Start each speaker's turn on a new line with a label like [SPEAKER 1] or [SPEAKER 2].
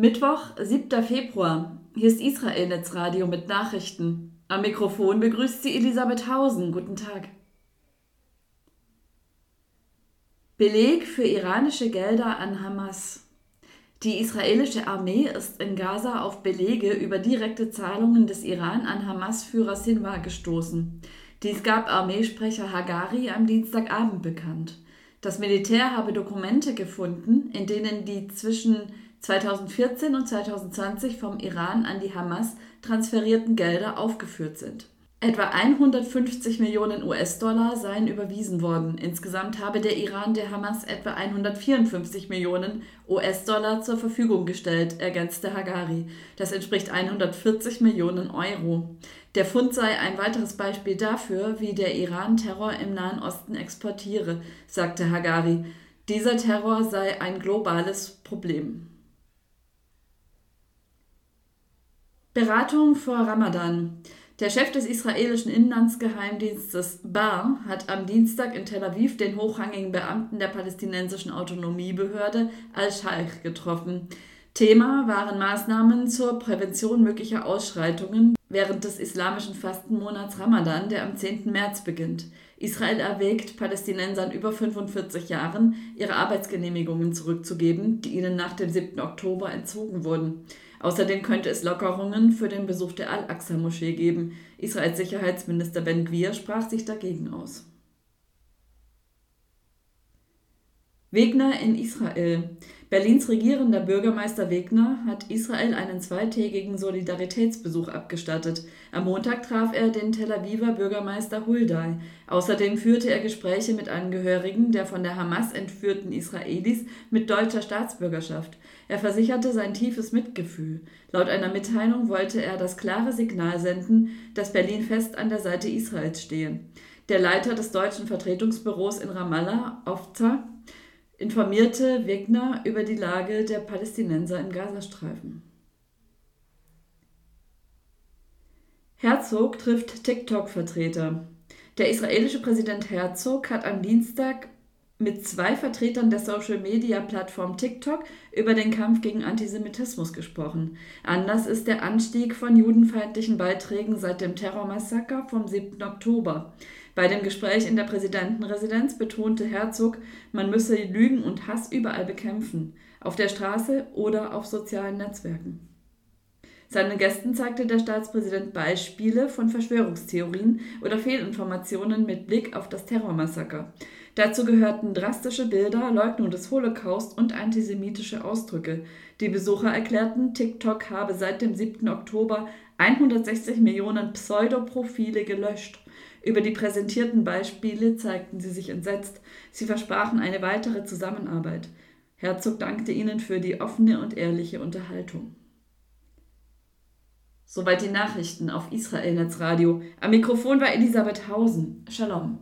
[SPEAKER 1] Mittwoch, 7. Februar. Hier ist Israel Netzradio mit Nachrichten. Am Mikrofon begrüßt sie Elisabeth Hausen. Guten Tag. Beleg für iranische Gelder an Hamas. Die israelische Armee ist in Gaza auf Belege über direkte Zahlungen des Iran an Hamas-Führer Sinwar gestoßen. Dies gab Armeesprecher Hagari am Dienstagabend bekannt. Das Militär habe Dokumente gefunden, in denen die zwischen 2014 und 2020 vom Iran an die Hamas transferierten Gelder aufgeführt sind. Etwa 150 Millionen US-Dollar seien überwiesen worden. Insgesamt habe der Iran der Hamas etwa 154 Millionen US-Dollar zur Verfügung gestellt, ergänzte Hagari. Das entspricht 140 Millionen Euro. Der Fund sei ein weiteres Beispiel dafür, wie der Iran Terror im Nahen Osten exportiere, sagte Hagari. Dieser Terror sei ein globales Problem. Beratung vor Ramadan. Der Chef des israelischen Inlandsgeheimdienstes Bar hat am Dienstag in Tel Aviv den hochrangigen Beamten der palästinensischen Autonomiebehörde Al-Sheikh getroffen. Thema waren Maßnahmen zur Prävention möglicher Ausschreitungen während des islamischen Fastenmonats Ramadan, der am 10. März beginnt. Israel erwägt, Palästinensern über 45 Jahren ihre Arbeitsgenehmigungen zurückzugeben, die ihnen nach dem 7. Oktober entzogen wurden. Außerdem könnte es Lockerungen für den Besuch der Al-Aqsa-Moschee geben. Israels Sicherheitsminister Ben Gvir sprach sich dagegen aus. Wegner in Israel. Berlins regierender Bürgermeister Wegner hat Israel einen zweitägigen Solidaritätsbesuch abgestattet. Am Montag traf er den Tel Aviver Bürgermeister Huldai. Außerdem führte er Gespräche mit Angehörigen der von der Hamas entführten Israelis mit deutscher Staatsbürgerschaft. Er versicherte sein tiefes Mitgefühl. Laut einer Mitteilung wollte er das klare Signal senden, dass Berlin fest an der Seite Israels stehe. Der Leiter des deutschen Vertretungsbüros in Ramallah, Ofza, informierte Wegner über die Lage der Palästinenser im Gazastreifen. Herzog trifft TikTok-Vertreter. Der israelische Präsident Herzog hat am Dienstag mit zwei Vertretern der Social-Media-Plattform TikTok über den Kampf gegen Antisemitismus gesprochen. Anlass ist der Anstieg von judenfeindlichen Beiträgen seit dem Terrormassaker vom 7. Oktober. Bei dem Gespräch in der Präsidentenresidenz betonte Herzog, man müsse Lügen und Hass überall bekämpfen, auf der Straße oder auf sozialen Netzwerken. Seinen Gästen zeigte der Staatspräsident Beispiele von Verschwörungstheorien oder Fehlinformationen mit Blick auf das Terrormassaker. Dazu gehörten drastische Bilder, Leugnung des Holocaust und antisemitische Ausdrücke. Die Besucher erklärten, TikTok habe seit dem 7. Oktober 160 Millionen Pseudoprofile gelöscht. Über die präsentierten Beispiele zeigten sie sich entsetzt. Sie versprachen eine weitere Zusammenarbeit. Herzog dankte ihnen für die offene und ehrliche Unterhaltung. Soweit die Nachrichten auf Israel Netzradio. Am Mikrofon war Elisabeth Hausen. Shalom.